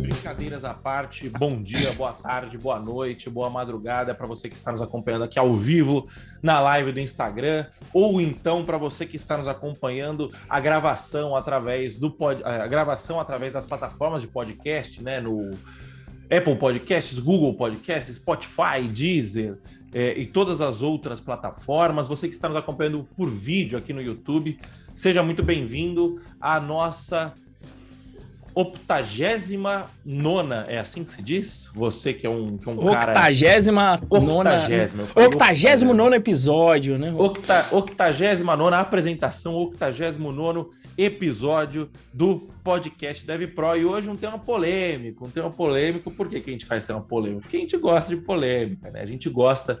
Brincadeiras à parte, bom dia, boa tarde, boa noite, boa madrugada para você que está nos acompanhando aqui ao vivo na live do Instagram, ou então para você que está nos acompanhando a gravação através do pod, a gravação através das plataformas de podcast, né, no Apple Podcasts, Google Podcasts, Spotify, Deezer, é, e todas as outras plataformas. Você que está nos acompanhando por vídeo aqui no YouTube, seja muito bem-vindo à nossa octagésima nona, é assim que se diz? Você que é um, que é um octagésima cara... Nona, octagésima Octagésimo nono episódio, né? Octa, octagésima nona apresentação, octagésimo nono episódio do podcast Dev Pro. E hoje um tema polêmico, um tema polêmico. Por que, que a gente faz tema polêmico? Porque a gente gosta de polêmica, né? A gente gosta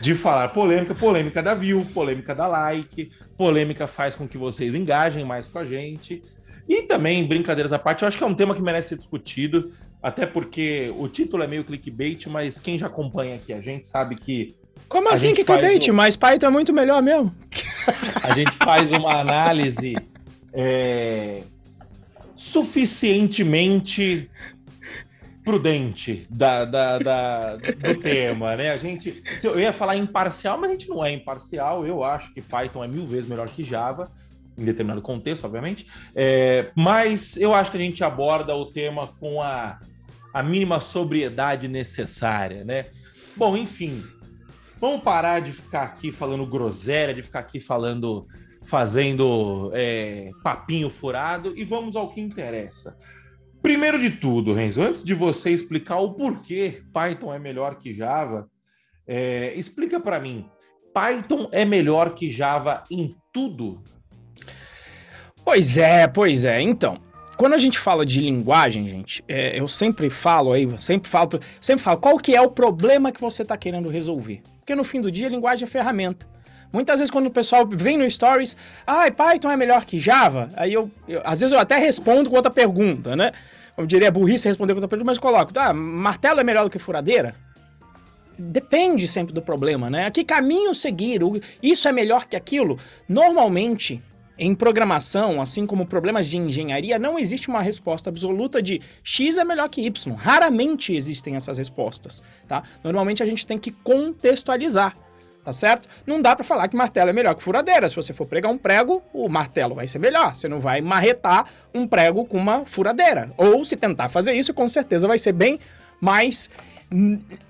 de falar polêmica, polêmica da view, polêmica da like, polêmica faz com que vocês engajem mais com a gente. E também, brincadeiras à parte, eu acho que é um tema que merece ser discutido, até porque o título é meio clickbait, mas quem já acompanha aqui a gente sabe que. Como assim clickbait? Um... Mas Python é muito melhor mesmo. A gente faz uma análise é, suficientemente prudente da, da, da, do tema, né? A gente, eu ia falar imparcial, mas a gente não é imparcial. Eu acho que Python é mil vezes melhor que Java, em determinado contexto, obviamente. É, mas eu acho que a gente aborda o tema com a, a mínima sobriedade necessária, né? Bom, enfim, vamos parar de ficar aqui falando groselha, de ficar aqui falando fazendo é, papinho furado e vamos ao que interessa. Primeiro de tudo, Renzo, antes de você explicar o porquê Python é melhor que Java, é, explica para mim, Python é melhor que Java em tudo? Pois é, pois é. Então, quando a gente fala de linguagem, gente, é, eu sempre falo aí, sempre falo, sempre falo qual que é o problema que você está querendo resolver. Porque no fim do dia, linguagem é ferramenta. Muitas vezes quando o pessoal vem no Stories, ah, Python é melhor que Java, aí eu, eu, às vezes eu até respondo com outra pergunta, né? Eu diria burrice responder com outra pergunta, mas coloco, tá, martelo é melhor do que furadeira? Depende sempre do problema, né? Que caminho seguir? Isso é melhor que aquilo? Normalmente, em programação, assim como problemas de engenharia, não existe uma resposta absoluta de X é melhor que Y. Raramente existem essas respostas, tá? Normalmente a gente tem que contextualizar tá certo? Não dá para falar que martelo é melhor que furadeira. Se você for pregar um prego, o martelo vai ser melhor. Você não vai marretar um prego com uma furadeira. Ou se tentar fazer isso, com certeza vai ser bem mais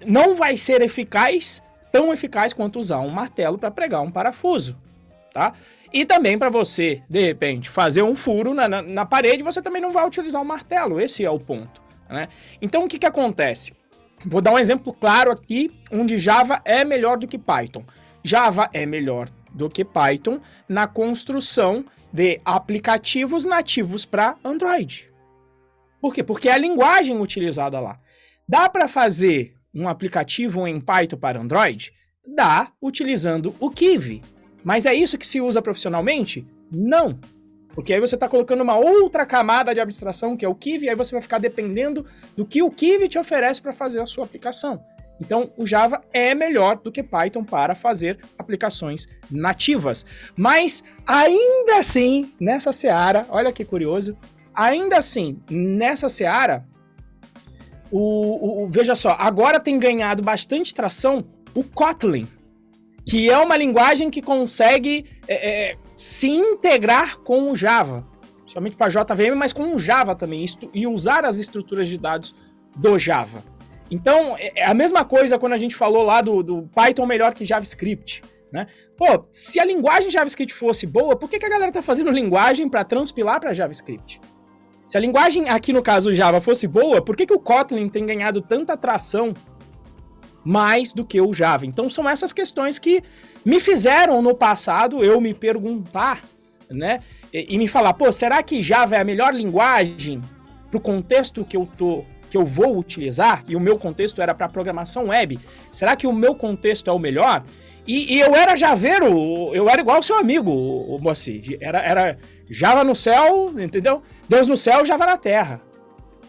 não vai ser eficaz, tão eficaz quanto usar um martelo para pregar um parafuso, tá? E também para você, de repente, fazer um furo na, na, na, parede, você também não vai utilizar um martelo. Esse é o ponto, né? Então, o que que acontece? Vou dar um exemplo claro aqui, onde Java é melhor do que Python. Java é melhor do que Python na construção de aplicativos nativos para Android. Por quê? Porque é a linguagem utilizada lá. Dá para fazer um aplicativo em Python para Android? Dá, utilizando o Kiwi. Mas é isso que se usa profissionalmente? Não. Porque aí você está colocando uma outra camada de abstração, que é o Kiwi, e aí você vai ficar dependendo do que o Kiwi te oferece para fazer a sua aplicação. Então, o Java é melhor do que Python para fazer aplicações nativas. Mas, ainda assim, nessa seara, olha que curioso, ainda assim, nessa seara, o, o, o, veja só, agora tem ganhado bastante tração o Kotlin, que é uma linguagem que consegue é, é, se integrar com o Java, somente para JVM, mas com o Java também, e usar as estruturas de dados do Java. Então, é, é a mesma coisa quando a gente falou lá do, do Python melhor que JavaScript. Né? Pô, se a linguagem JavaScript fosse boa, por que, que a galera tá fazendo linguagem para transpilar para JavaScript? Se a linguagem, aqui no caso Java, fosse boa, por que, que o Kotlin tem ganhado tanta atração mais do que o Java? Então são essas questões que me fizeram no passado eu me perguntar, né? E, e me falar, pô, será que Java é a melhor linguagem para o contexto que eu tô que eu vou utilizar, e o meu contexto era para programação web, será que o meu contexto é o melhor? E, e, eu era javeiro, eu era igual o seu amigo, o, Moacir. Era, era Java no céu, entendeu? Deus no céu, Java na terra.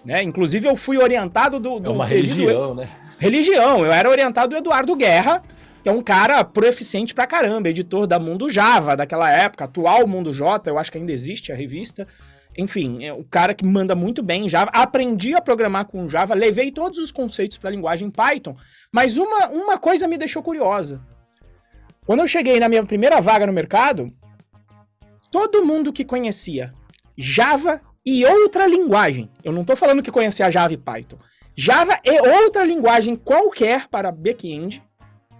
Né? Inclusive, eu fui orientado do. do é uma religião, né? Religião. Eu era orientado do Eduardo Guerra, que é um cara proeficiente pra caramba, editor da Mundo Java, daquela época, atual Mundo J, eu acho que ainda existe a revista. Enfim, é o cara que manda muito bem em Java. Aprendi a programar com Java, levei todos os conceitos para a linguagem Python, mas uma, uma coisa me deixou curiosa. Quando eu cheguei na minha primeira vaga no mercado, todo mundo que conhecia Java e outra linguagem, eu não estou falando que conhecia Java e Python, Java e outra linguagem qualquer para back-end,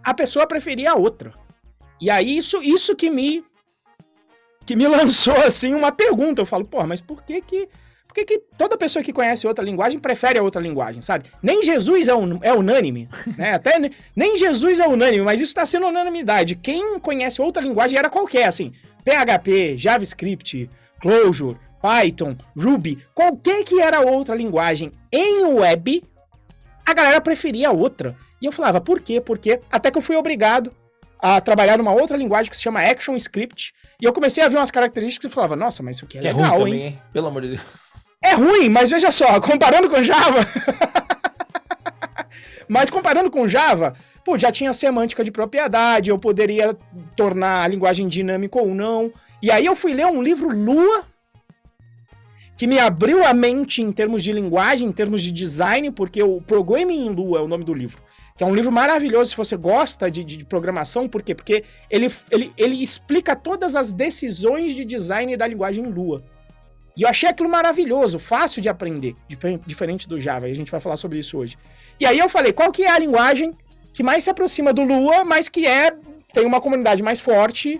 a pessoa preferia a outra. E aí isso, isso que me que me lançou assim uma pergunta. Eu falo, pô, mas por que que por que, que toda pessoa que conhece outra linguagem prefere a outra linguagem, sabe? Nem Jesus é, un, é unânime, né? Até nem Jesus é unânime, mas isso está sendo unanimidade. Quem conhece outra linguagem era qualquer, assim, PHP, JavaScript, Clojure, Python, Ruby, qualquer que era outra linguagem em web, a galera preferia a outra. E eu falava, por quê? Porque até que eu fui obrigado a trabalhar numa outra linguagem que se chama ActionScript. E eu comecei a ver umas características e falava, nossa, mas isso aqui é, que legal, é ruim também, hein? Pelo amor de Deus. É ruim, mas veja só, comparando com Java. mas comparando com Java, pô, já tinha semântica de propriedade, eu poderia tornar a linguagem dinâmica ou não. E aí eu fui ler um livro Lua, que me abriu a mente em termos de linguagem, em termos de design, porque o Programming em Lua é o nome do livro que é um livro maravilhoso se você gosta de, de, programação, por quê? Porque ele, ele, ele explica todas as decisões de design da linguagem Lua. E eu achei aquilo maravilhoso, fácil de aprender, diferente do Java, a gente vai falar sobre isso hoje. E aí eu falei, qual que é a linguagem que mais se aproxima do Lua, mas que é tem uma comunidade mais forte,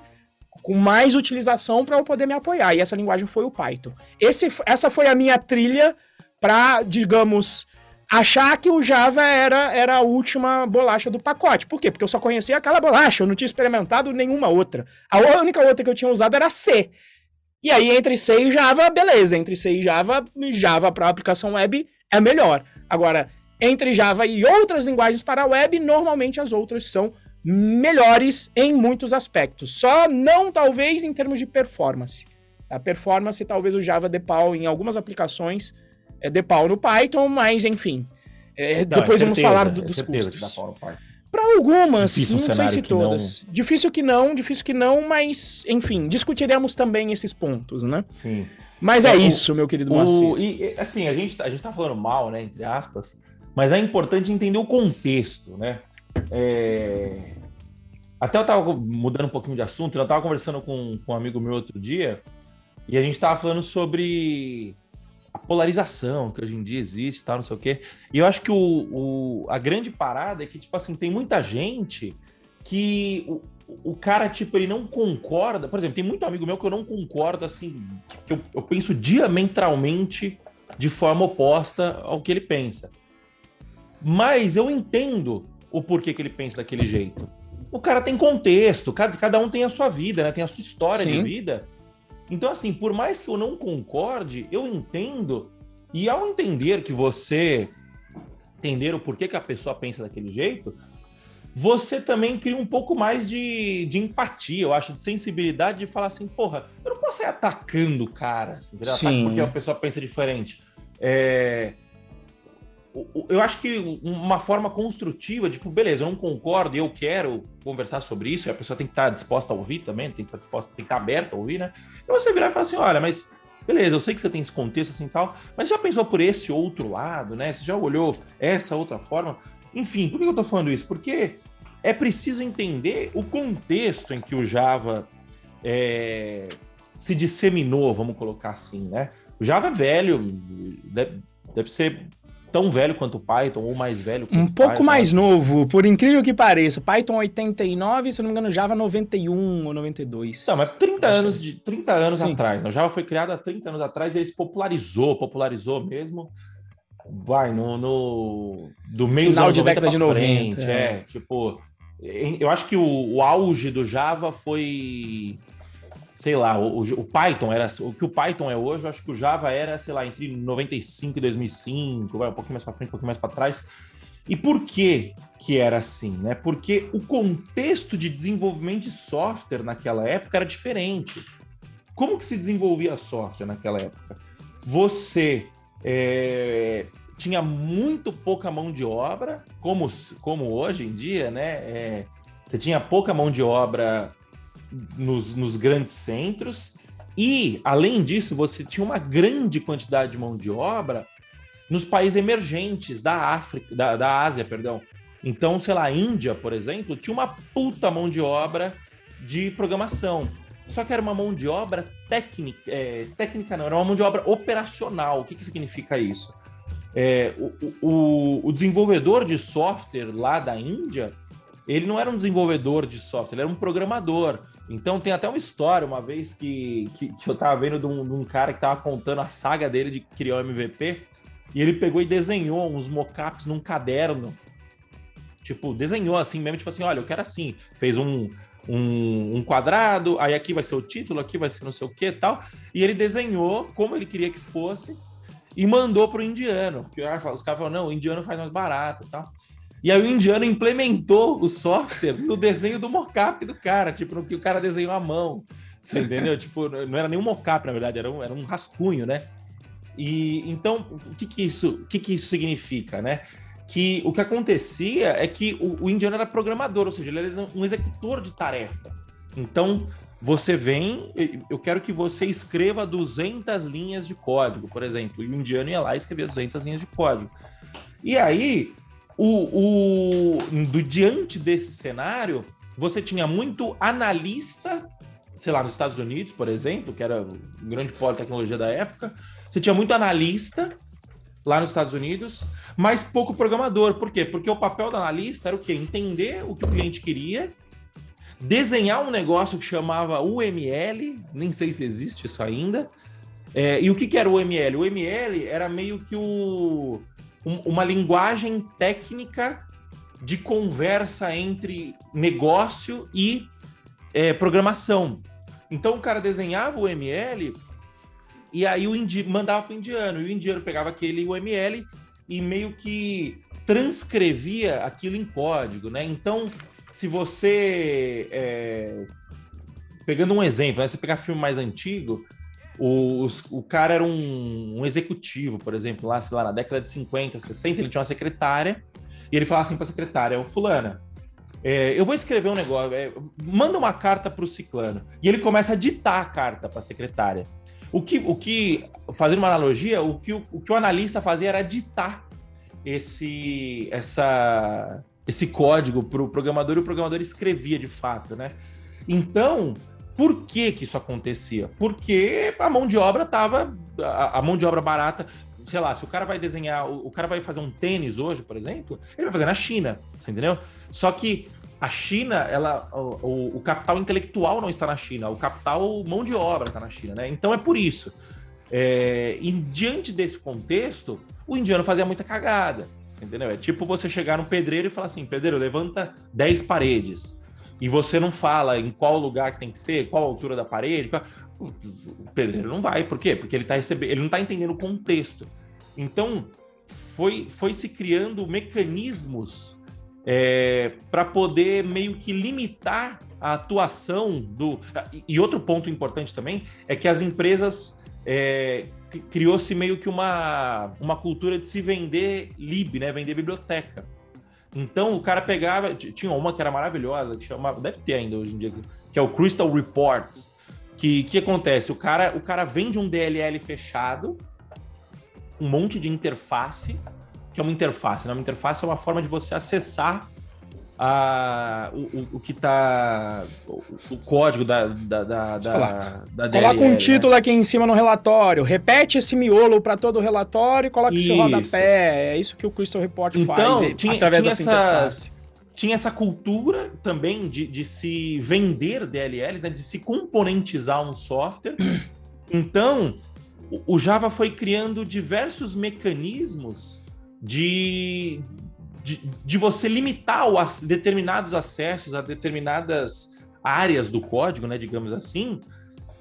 com mais utilização para eu poder me apoiar. E essa linguagem foi o Python. Esse, essa foi a minha trilha para, digamos, achar que o Java era, era a última bolacha do pacote. Por quê? Porque eu só conhecia aquela bolacha, eu não tinha experimentado nenhuma outra. A única outra que eu tinha usado era C. E aí, entre C e Java, beleza. Entre C e Java, Java para aplicação web é melhor. Agora, entre Java e outras linguagens para web, normalmente as outras são melhores em muitos aspectos. Só não, talvez, em termos de performance. A performance, talvez o Java dê pau em algumas aplicações, é, de pau no Python, mas enfim. É, não, depois é certeza, vamos falar do, dos custos. Para algumas, difícil não sei se todas. Não... Difícil que não, difícil que não, mas enfim, discutiremos também esses pontos, né? Sim. Mas é, é isso, meu querido Macedo. E assim, a gente, tá, a gente tá falando mal, né, entre aspas, mas é importante entender o contexto, né? É... Até eu tava mudando um pouquinho de assunto, eu tava conversando com, com um amigo meu outro dia, e a gente tava falando sobre a polarização que hoje em dia existe, tal, não sei o quê. E eu acho que o, o, a grande parada é que, tipo assim, tem muita gente que o, o cara, tipo, ele não concorda. Por exemplo, tem muito amigo meu que eu não concordo, assim, que eu, eu penso diametralmente de forma oposta ao que ele pensa. Mas eu entendo o porquê que ele pensa daquele jeito. O cara tem contexto, cada, cada um tem a sua vida, né? Tem a sua história Sim. de vida. Então, assim, por mais que eu não concorde, eu entendo, e ao entender que você entender o porquê que a pessoa pensa daquele jeito, você também cria um pouco mais de, de empatia, eu acho, de sensibilidade de falar assim, porra, eu não posso ir atacando o cara, assim, Sim. porque a pessoa pensa diferente. É, eu acho que uma forma construtiva, tipo, beleza, eu não concordo eu quero conversar sobre isso, e a pessoa tem que estar disposta a ouvir também, tem que estar disposta, tem que estar aberta a ouvir, né? E você virar e falar assim: olha, mas beleza, eu sei que você tem esse contexto assim tal, mas já pensou por esse outro lado, né? Você já olhou essa outra forma? Enfim, por que eu tô falando isso? Porque é preciso entender o contexto em que o Java é, se disseminou, vamos colocar assim, né? O Java é velho, deve, deve ser tão velho quanto o Python, ou mais velho Um pouco Python. mais novo, por incrível que pareça. Python 89, se não me engano, Java 91 ou 92. Não, mas 30 anos, de, 30 anos atrás. Né? O Java foi criado há 30 anos atrás e ele se popularizou, popularizou mesmo. Vai, no, no do meio Final de década de 90. Frente, é. é, tipo, eu acho que o, o auge do Java foi sei lá, o, o, Python era o que o Python é hoje, eu acho que o Java era, sei lá, entre 95 e 2005, vai um pouquinho mais para frente, um pouquinho mais para trás. E por que que era assim, né? Porque o contexto de desenvolvimento de software naquela época era diferente. Como que se desenvolvia software naquela época? Você é, tinha muito pouca mão de obra, como, como hoje em dia, né? É, Você tinha pouca mão de obra nos, nos grandes centros, e, além disso, você tinha uma grande quantidade de mão de obra nos países emergentes da África, da, da Ásia, perdão. Então, sei lá, a Índia, por exemplo, tinha uma puta mão de obra de programação. Só que era uma mão de obra técnica, é, técnica não, era uma mão de obra operacional. O que, que significa isso? É, o, o, o, desenvolvedor de software lá da Índia, ele não era um desenvolvedor de software, ele era um programador. Então tem até uma história, uma vez que, que, que eu tava vendo de um, de um, cara que tava contando a saga dele de criar o MVP, e ele pegou e desenhou uns mockups num caderno. Tipo, desenhou assim mesmo, tipo assim, olha, eu quero assim. Fez um, um, um, quadrado, aí aqui vai ser o título, aqui vai ser não sei o que tal. E ele desenhou como ele queria que fosse e mandou pro indiano. Porque os caras falaram, não, o indiano faz mais barato tal. E aí o indiano implementou o software no desenho do mockup do cara, tipo, no que o cara desenhou à mão. Você entendeu? tipo, não era nem um mockup, na verdade, era um, era um rascunho, né? E então, o que que isso, o que que isso significa, né? Que o que acontecia é que o, o indiano era programador, ou seja, ele era um executor de tarefa. Então, você vem, eu quero que você escreva 200 linhas de código, por exemplo. E o indiano ia lá e escrevia 200 linhas de código. E aí, o, o, do, diante desse cenário, você tinha muito analista, sei lá, nos Estados Unidos, por exemplo, que era o grande polo de tecnologia da época, você tinha muito analista lá nos Estados Unidos, mas pouco programador. Por quê? Porque o papel do analista era o quê? Entender o que o cliente queria, desenhar um negócio que chamava UML, nem sei se existe isso ainda. É, e o que, que era o UML? O UML era meio que o um, uma linguagem técnica de conversa entre negócio e é, programação. Então o cara desenhava o ML e aí o indi mandava para o indiano. E o indiano pegava aquele UML e meio que transcrevia aquilo em código, né? Então, se você. É... Pegando um exemplo, né? você pegar filme mais antigo, o, o cara era um, um, executivo, por exemplo, lá, sei lá, na década de 50, 60, ele tinha uma secretária, e ele falava assim para a secretária, o fulana, é, eu vou escrever um negócio, é, manda uma carta para o ciclano. E ele começa a ditar a carta para a secretária. O que, o que, fazendo uma analogia, o que o, o que o analista fazia era ditar esse, essa, esse código para o programador e o programador escrevia de fato, né? Então, por que, que isso acontecia? Porque a mão de obra estava. A, a, mão de obra barata. Sei lá, se o cara vai desenhar. O, o, cara vai fazer um tênis hoje, por exemplo, ele vai fazer na China. Você entendeu? Só que a China, ela, o, o capital intelectual não está na China, o capital mão de obra está na China, né? Então é por isso. É, e diante desse contexto, o indiano fazia muita cagada. entendeu? É tipo você chegar no pedreiro e falar assim: pedreiro, levanta 10 paredes e você não fala em qual lugar que tem que ser, qual a altura da parede, qual... o pedreiro não vai. Por quê? Porque ele tá recebendo, ele não está entendendo o contexto. Então, foi, foi se criando mecanismos é, para poder meio que limitar a atuação do. E outro ponto importante também é que as empresas é, criou-se meio que uma, uma cultura de se vender lib, né? Vender biblioteca. Então o cara pegava, tinha uma que era maravilhosa, que chamava, deve ter ainda hoje em dia, que é o Crystal Reports. Que que acontece? O cara, o cara vende um DLL fechado, um monte de interface, que é uma interface, né? Uma interface é uma forma de você acessar a, o, o, que está o, o, código da, da, da, da, da Coloca um né? título né? aqui em cima no relatório, repete esse miolo para todo o relatório e coloca isso. esse rodapé. É isso que o Crystal Report então, faz tinha, através tinha dessa essa, interface. Tinha essa cultura também de, de se vender DLLs, né, de se componentizar um software. Então, o Java foi criando diversos mecanismos de, de, de você limitar o, determinados acessos a determinadas áreas do código, né, digamos assim,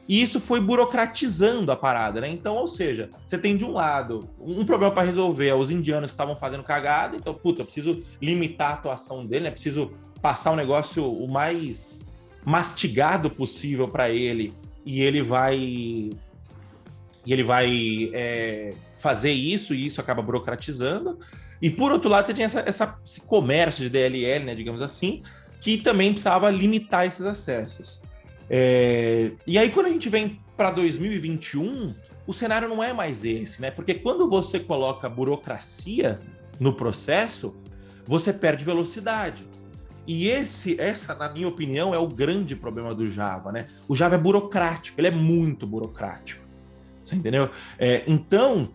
e isso foi burocratizando a parada, né? Então, ou seja, você tem de um lado um problema para resolver, os indianos estavam fazendo cagada, então, puta, eu preciso limitar a atuação dele, né? Preciso passar o um negócio o mais mastigado possível para ele e ele vai e ele vai é, fazer isso e isso acaba burocratizando. E por outro lado, você tinha essa, essa, esse comércio de DLL, né, digamos assim, que também precisava limitar esses acessos. É, e aí, quando a gente vem para 2021, o cenário não é mais esse, né? Porque quando você coloca burocracia no processo, você perde velocidade. E esse, essa, na minha opinião, é o grande problema do Java, né? O Java é burocrático, ele é muito burocrático. Você entendeu? É, então,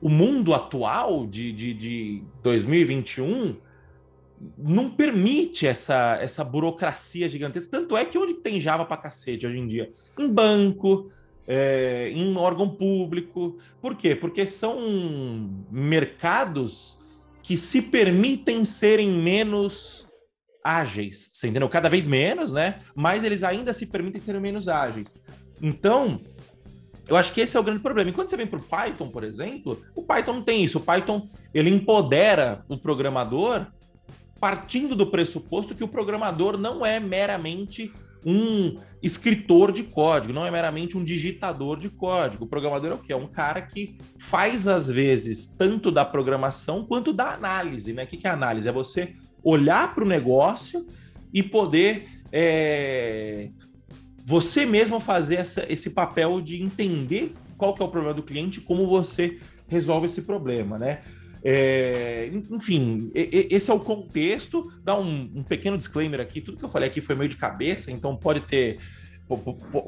o mundo atual de, de, de 2021 não permite essa, essa burocracia gigantesca. Tanto é que onde tem Java para cacete hoje em dia? Em banco, é, em órgão público. Por quê? Porque são mercados que se permitem serem menos ágeis, você entendeu? Cada vez menos, né? Mas eles ainda se permitem serem menos ágeis. Então, eu acho que esse é o grande problema. E quando você vem para o Python, por exemplo, o Python não tem isso. O Python ele empodera o programador partindo do pressuposto que o programador não é meramente um escritor de código, não é meramente um digitador de código. O programador é o quê? É um cara que faz, às vezes, tanto da programação quanto da análise. Né? O que é análise? É você olhar para o negócio e poder é, você mesmo fazer essa, esse papel de entender qual que é o problema do cliente, como você resolve esse problema, né? É, enfim, esse é o contexto. Dá um, um, pequeno disclaimer aqui. Tudo que eu falei aqui foi meio de cabeça, então pode ter.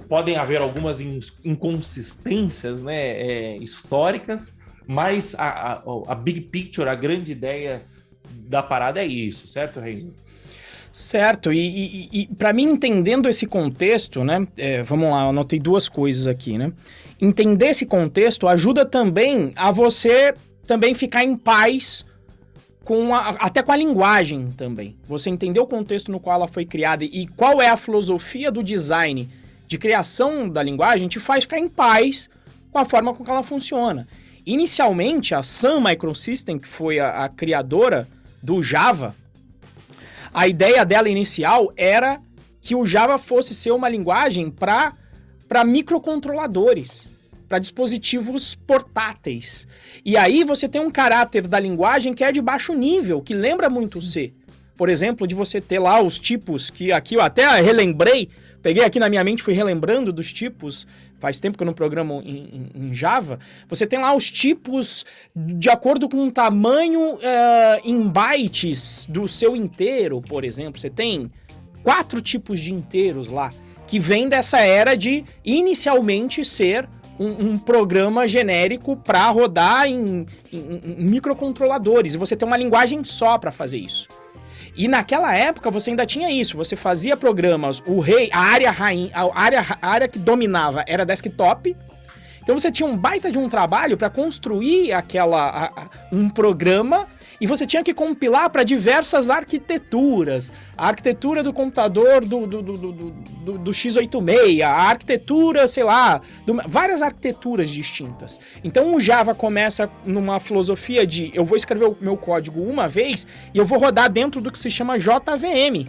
Podem haver algumas inconsistências né, é, históricas, mas a, a, a, big picture, a grande ideia da parada é isso, certo, Reis? Certo, e, e, e para mim, entendendo esse contexto, né? É, vamos lá, eu anotei duas coisas aqui, né? Entender esse contexto ajuda também a você também ficar em paz com a, até com a linguagem também. Você entender o contexto no qual ela foi criada e qual é a filosofia do design de criação da linguagem te faz ficar em paz com a forma com que ela funciona. Inicialmente, a Sun Microsystem, que foi a, a criadora do Java, a ideia dela inicial era que o Java fosse ser uma linguagem para microcontroladores para dispositivos portáteis. E aí você tem um caráter da linguagem que é de baixo nível, que lembra muito Sim. C. Por exemplo, de você ter lá os tipos que aqui eu até relembrei, peguei aqui na minha mente, fui relembrando dos tipos. Faz tempo que eu não programo em, em, em Java. Você tem lá os tipos de acordo com o tamanho uh, em bytes do seu inteiro, por exemplo. Você tem quatro tipos de inteiros lá, que vem dessa era de inicialmente ser um, um programa genérico para rodar em, em, em, microcontroladores. E você tem uma linguagem só para fazer isso. E naquela época você ainda tinha isso. Você fazia programas, o rei, a área rainha, a área, a área que dominava era desktop. Então você tinha um baita de um trabalho para construir aquela a, a, um programa e você tinha que compilar para diversas arquiteturas. A arquitetura do computador do, do, do, do, do x86, a arquitetura, sei lá, várias arquiteturas distintas. Então o Java começa numa filosofia de eu vou escrever o meu código uma vez e eu vou rodar dentro do que se chama JVM,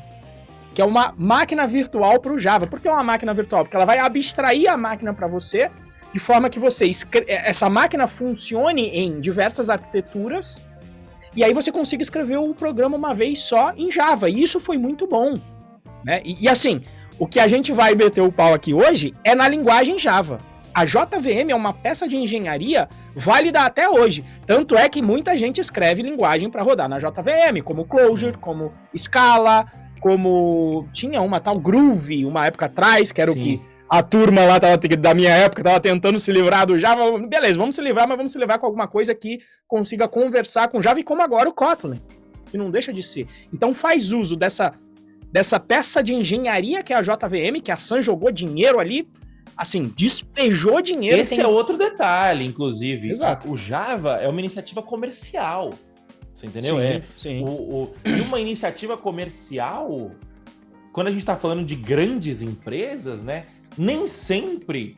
que é uma máquina virtual para o Java. Por que é uma máquina virtual? Porque ela vai abstrair a máquina para você, de forma que você essa máquina funcione em diversas arquiteturas e aí você consiga escrever o programa uma vez só em Java. E isso foi muito bom. Né? E, e assim, o que a gente vai meter o pau aqui hoje é na linguagem Java. A JVM é uma peça de engenharia válida até hoje. Tanto é que muita gente escreve linguagem para rodar na JVM, como Clojure, como Scala, como tinha uma tal Groove uma época atrás, que era Sim. o que a turma lá tava, da minha época tava tentando se livrar do Java. Beleza, vamos se livrar, mas vamos se livrar com alguma coisa que consiga conversar com Java e como agora o Kotlin, que não deixa de ser. Então faz uso dessa, dessa peça de engenharia que é a JVM, que a Sun jogou dinheiro ali, assim, despejou dinheiro. Esse tem... é outro detalhe, inclusive. Exato. O Java é uma iniciativa comercial. Você entendeu? Sim, é. Sim. O, o, e uma iniciativa comercial, quando a gente está falando de grandes empresas, né? Nem sempre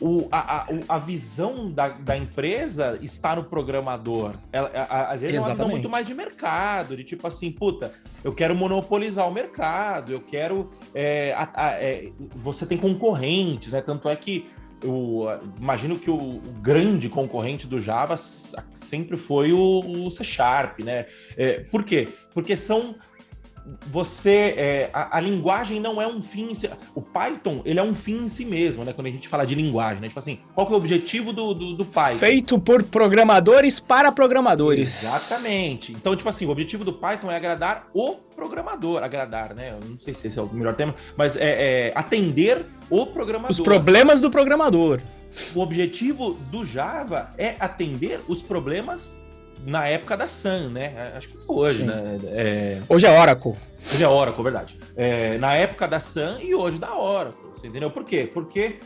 o, a, a, a visão da, da, empresa está no programador. Ela, a, às vezes Exatamente. é uma visão muito mais de mercado, de tipo assim, puta, eu quero monopolizar o mercado, eu quero. É, é, você tem concorrentes, né? Tanto é que eu imagino que o, o, grande concorrente do Java sempre foi o, o C Sharp, né? É, por quê? Porque são você é, a, a, linguagem não é um fim em si, o Python ele é um fim em si mesmo né? Quando a gente fala de linguagem né? Tipo assim qual que é o objetivo do, do, do Python? Feito por programadores para programadores. Exatamente. Então tipo assim o objetivo do Python é agradar o programador. Agradar né? Eu não sei se esse é o melhor tema mas é, é atender o programador. Os problemas do programador. O objetivo do Java é atender os problemas na época da Sun, né? Acho que hoje, Sim. né? É... Hoje é Oracle. Hoje é Oracle, verdade. É, na época da Sun e hoje da Oracle, você entendeu? Por quê? Porque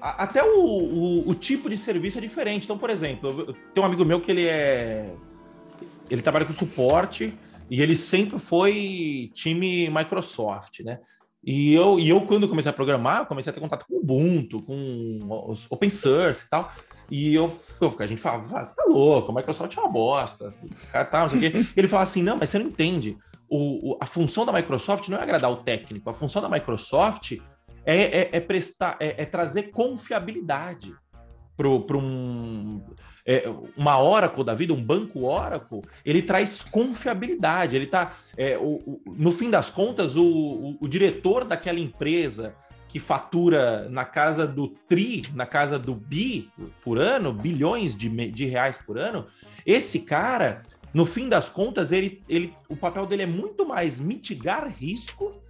a, até o, o, o, tipo de serviço é diferente. Então, por exemplo, tem um amigo meu que ele é... Ele trabalha com suporte e ele sempre foi time Microsoft, né? E eu, e eu, quando comecei a programar, comecei a ter contato com Ubuntu, com open source e tal. E eu, eu a gente falava, ah, você tá louco, a Microsoft é uma bosta. Tá, não sei o quê. ele fala assim: não, mas você não entende. O, o, a função da Microsoft não é agradar o técnico, a função da Microsoft é, é, é prestar, é, é, trazer confiabilidade para um, é, uma Oracle da vida, um banco Oracle, ele traz confiabilidade. Ele tá, é, o, no fim das contas, o diretor daquela empresa que fatura na casa do tri, na casa do bi por ano, bilhões de, de reais por ano, esse cara, no fim das contas, ele, ele, o papel dele é muito mais mitigar risco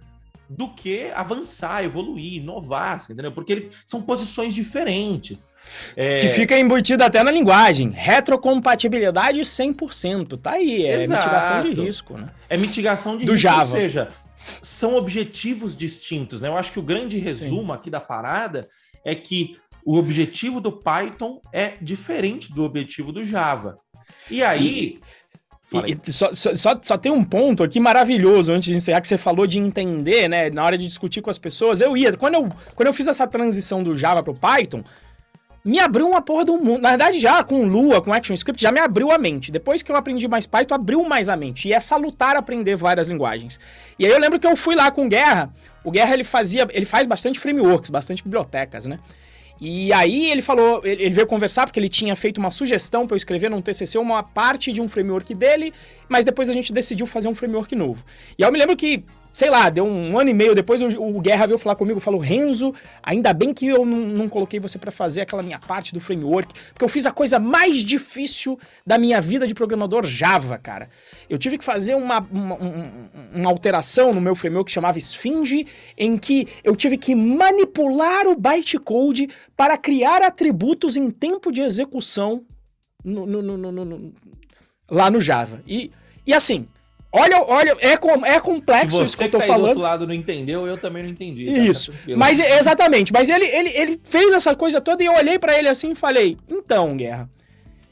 do que avançar, evoluir, inovar, entendeu? Porque ele, são posições diferentes. É... Que fica embutido até na linguagem. Retrocompatibilidade 100%. Tá aí, é Exato. mitigação de risco, né? É mitigação de do risco, Java. ou seja, são objetivos distintos, né? Eu acho que o grande resumo Sim. aqui da parada é que o objetivo do Python é diferente do objetivo do Java. E aí. E, e, só, só, só tem um ponto aqui maravilhoso antes de encerrar, que você falou de entender, né? Na hora de discutir com as pessoas. Eu ia. Quando eu, quando eu fiz essa transição do Java para o Python, me abriu uma porra do mundo. Na verdade, já com Lua, com ActionScript, já me abriu a mente. Depois que eu aprendi mais Python, abriu mais a mente. E é salutar aprender várias linguagens. E aí eu lembro que eu fui lá com o Guerra. O Guerra, ele fazia, ele faz bastante frameworks, bastante bibliotecas, né? E aí ele falou, ele veio conversar porque ele tinha feito uma sugestão para eu escrever num TCC uma parte de um framework dele, mas depois a gente decidiu fazer um framework novo. E aí eu me lembro que sei lá, deu um ano e meio depois, o, o Guerra veio falar comigo, falou, Renzo, ainda bem que eu não, não coloquei você para fazer aquela minha parte do framework, porque eu fiz a coisa mais difícil da minha vida de programador Java, cara. Eu tive que fazer uma, uma, uma alteração no meu framework que chamava Sphinge, em que eu tive que manipular o bytecode para criar atributos em tempo de execução no, no, no, lá no Java. E, e assim, Olha, olha, é, com, é complexo isso que eu tô que tá falando. do outro lado não entendeu, eu também não entendi. Tá? Isso. Tá mas exatamente, mas ele, ele, ele fez essa coisa toda e eu olhei para ele assim e falei: "Então, Guerra,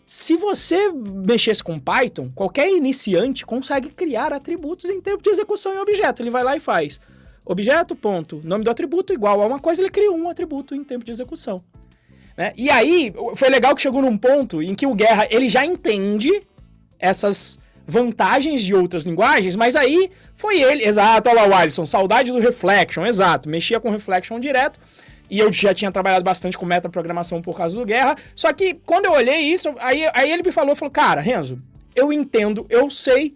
se você mexesse com Python, qualquer iniciante consegue criar atributos em tempo de execução em objeto. Ele vai lá e faz objeto, ponto, nome do atributo igual a uma coisa, ele cria um atributo em tempo de execução. Né? E aí, foi legal que chegou num ponto em que o Guerra, ele já entende essas vantagens de outras linguagens, mas aí foi ele, exato, olha lá o Alisson, saudade do Reflection, exato, mexia com Reflection direto, e eu já tinha trabalhado bastante com metaprogramação por causa do Guerra, só que quando eu olhei isso, aí, aí ele me falou, falou, cara, Renzo, eu entendo, eu sei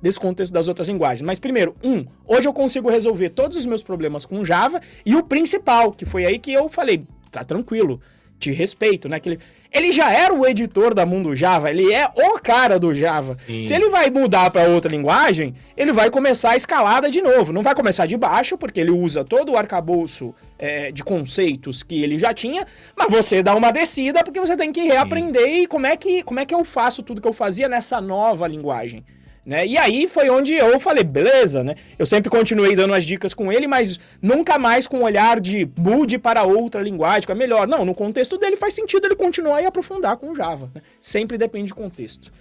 desse contexto das outras linguagens, mas primeiro, um, hoje eu consigo resolver todos os meus problemas com Java, e o principal, que foi aí que eu falei, tá tranquilo, te respeito, né? Que ele, já era o editor da Mundo Java, ele é o cara do Java. Sim. Se ele vai mudar para outra linguagem, ele vai começar a escalada de novo. Não vai começar de baixo, porque ele usa todo o arcabouço é, de conceitos que ele já tinha, mas você dá uma descida porque você tem que reaprender Sim. e como é que, como é que eu faço tudo que eu fazia nessa nova linguagem. Né? E aí foi onde eu falei, beleza, né? Eu sempre continuei dando as dicas com ele, mas nunca mais com o olhar de mude para outra linguagem, que é melhor. Não, no contexto dele faz sentido ele continuar e aprofundar com Java. Né? Sempre depende de contexto.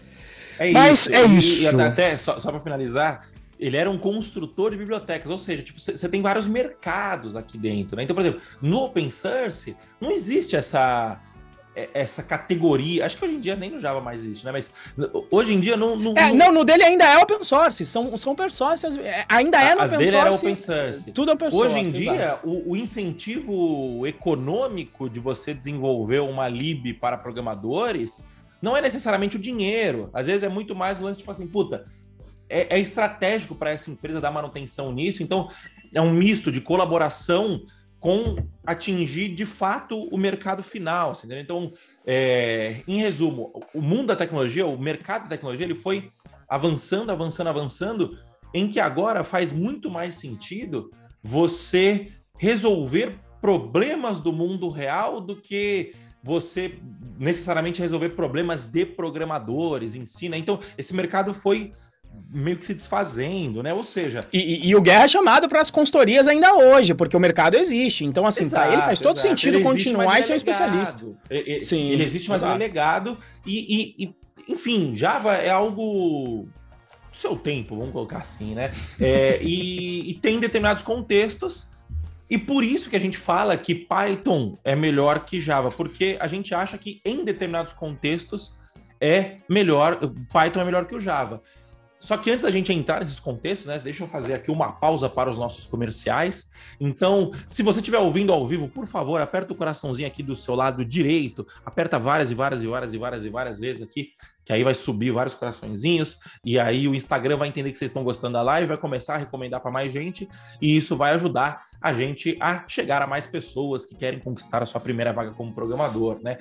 É mas isso. é e, isso. E até, só, só para finalizar, ele era um construtor de bibliotecas, ou seja, tipo, você tem vários mercados aqui dentro. Né? Então, por exemplo, no open source não existe essa essa categoria. Acho que hoje em dia nem no Java mais existe, né? Mas hoje em dia não. Não, é, não no dele ainda é open source. São, são open source. É, ainda é no As open dele source. Era open source. Tudo open source. Hoje em dia, o, o, incentivo econômico de você desenvolver uma lib para programadores não é necessariamente o dinheiro. Às vezes é muito mais o lance, tipo assim, puta. é, é estratégico para essa empresa dar manutenção nisso. Então, é um misto de colaboração com atingir de fato o mercado final. Então, é, em resumo, o mundo da tecnologia, o mercado da tecnologia, ele foi avançando, avançando, avançando, em que agora faz muito mais sentido você resolver problemas do mundo real do que você necessariamente resolver problemas de programadores, ensina. Então, esse mercado foi meio que se desfazendo, né? Ou seja. E, e, e o Guerra é chamado para as consultorias ainda hoje, porque o mercado existe. Então, assim, para ele faz todo exato. sentido ele continuar e ser um especialista. Ele, Sim, ele existe, mas exato. ele é legado. E, e, enfim, Java é algo seu tempo, vamos colocar assim, né? É, e, e, tem determinados contextos, e por isso que a gente fala que Python é melhor que Java, porque a gente acha que em determinados contextos é melhor, Python é melhor que o Java. Só que antes da gente entrar nesses contextos, né, deixa eu fazer aqui uma pausa para os nossos comerciais. Então, se você estiver ouvindo ao vivo, por favor, aperta o coraçãozinho aqui do seu lado direito, aperta várias e várias e várias e várias e várias vezes aqui, que aí vai subir vários coraçõezinhos, e aí o Instagram vai entender que vocês estão gostando da live, vai começar a recomendar para mais gente, e isso vai ajudar a gente a chegar a mais pessoas que querem conquistar a sua primeira vaga como programador, né?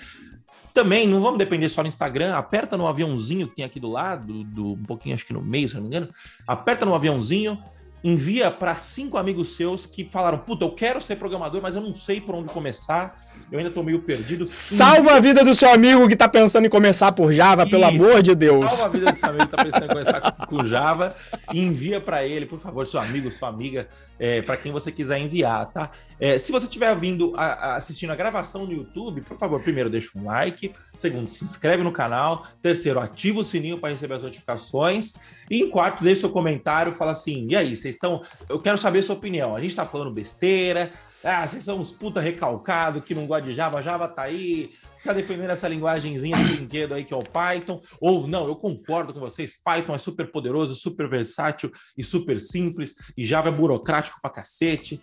Também não vamos depender só no Instagram, aperta no aviãozinho que tem aqui do lado, do, um pouquinho acho que no meio, se não me engano. Aperta no aviãozinho, envia para cinco amigos seus que falaram: Puta, eu quero ser programador, mas eu não sei por onde começar. Eu ainda tô meio perdido. Salva a vida do seu amigo que tá pensando em começar por Java, Isso. pelo amor de Deus. Salva a vida do seu amigo que tá pensando em começar com Java e envia para ele, por favor, seu amigo, sua amiga, é, para quem você quiser enviar, tá? É, se você estiver vindo a, a assistindo a gravação no YouTube, por favor, primeiro deixa um like, segundo, se inscreve no canal, terceiro, ativa o sininho para receber as notificações. E em quarto, deixe seu comentário, fala assim: e aí, vocês estão. Eu quero saber sua opinião. A gente tá falando besteira, ah, vocês são uns puta recalcado que não gosta de Java, Java tá aí, fica defendendo essa linguagemzinha de brinquedo aí que é o Python, ou não, eu concordo com vocês, Python é super poderoso, super versátil e super simples, e Java é burocrático pra cacete.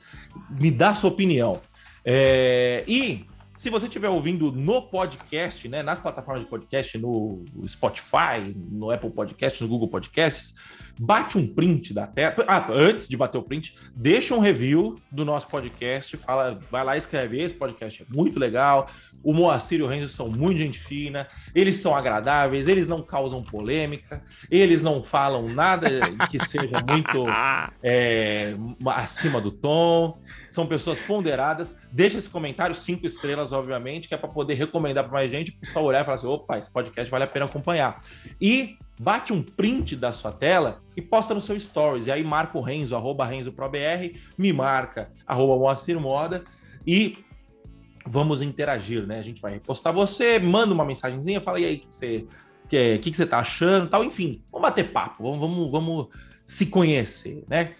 Me dá sua opinião. É... E se você estiver ouvindo no podcast, né, nas plataformas de podcast, no Spotify, no Apple Podcast, no Google Podcasts, bate um print da tela. Ah, antes de bater o print, deixa um review do nosso podcast, fala, vai lá e escreve esse podcast é muito legal. O Moacir e o Renzo são muito gente fina, eles são agradáveis, eles não causam polêmica, eles não falam nada que seja muito é, acima do tom, são pessoas ponderadas. Deixa esse comentário, cinco estrelas, obviamente, que é para poder recomendar para mais gente, pessoal olhar e falar assim: opa, esse podcast vale a pena acompanhar. E bate um print da sua tela e posta no seu stories. E aí marca o Renzo, arroba RenzoProBR, me marca, arroba Moacir Moda e vamos interagir, né? A gente vai postar você, manda uma mensagenzinha, fala e aí que você, que, que, que você tá achando tal, enfim, vamos bater papo, vamos, vamos, vamos se conhecer, né?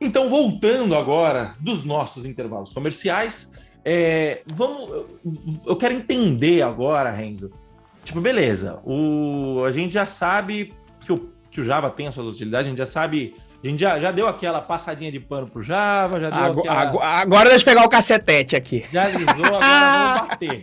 Então, voltando agora dos nossos intervalos comerciais, é, vamos, eu quero entender agora, Renzo, Tipo, beleza, o, a gente já sabe que o, que o Java tem as suas utilidades, a gente já sabe. A gente já, já deu aquela passadinha de pano pro Java, já deu agora, aquela... agora deixa eu pegar o cacetete aqui. Já alisou, agora vamos bater.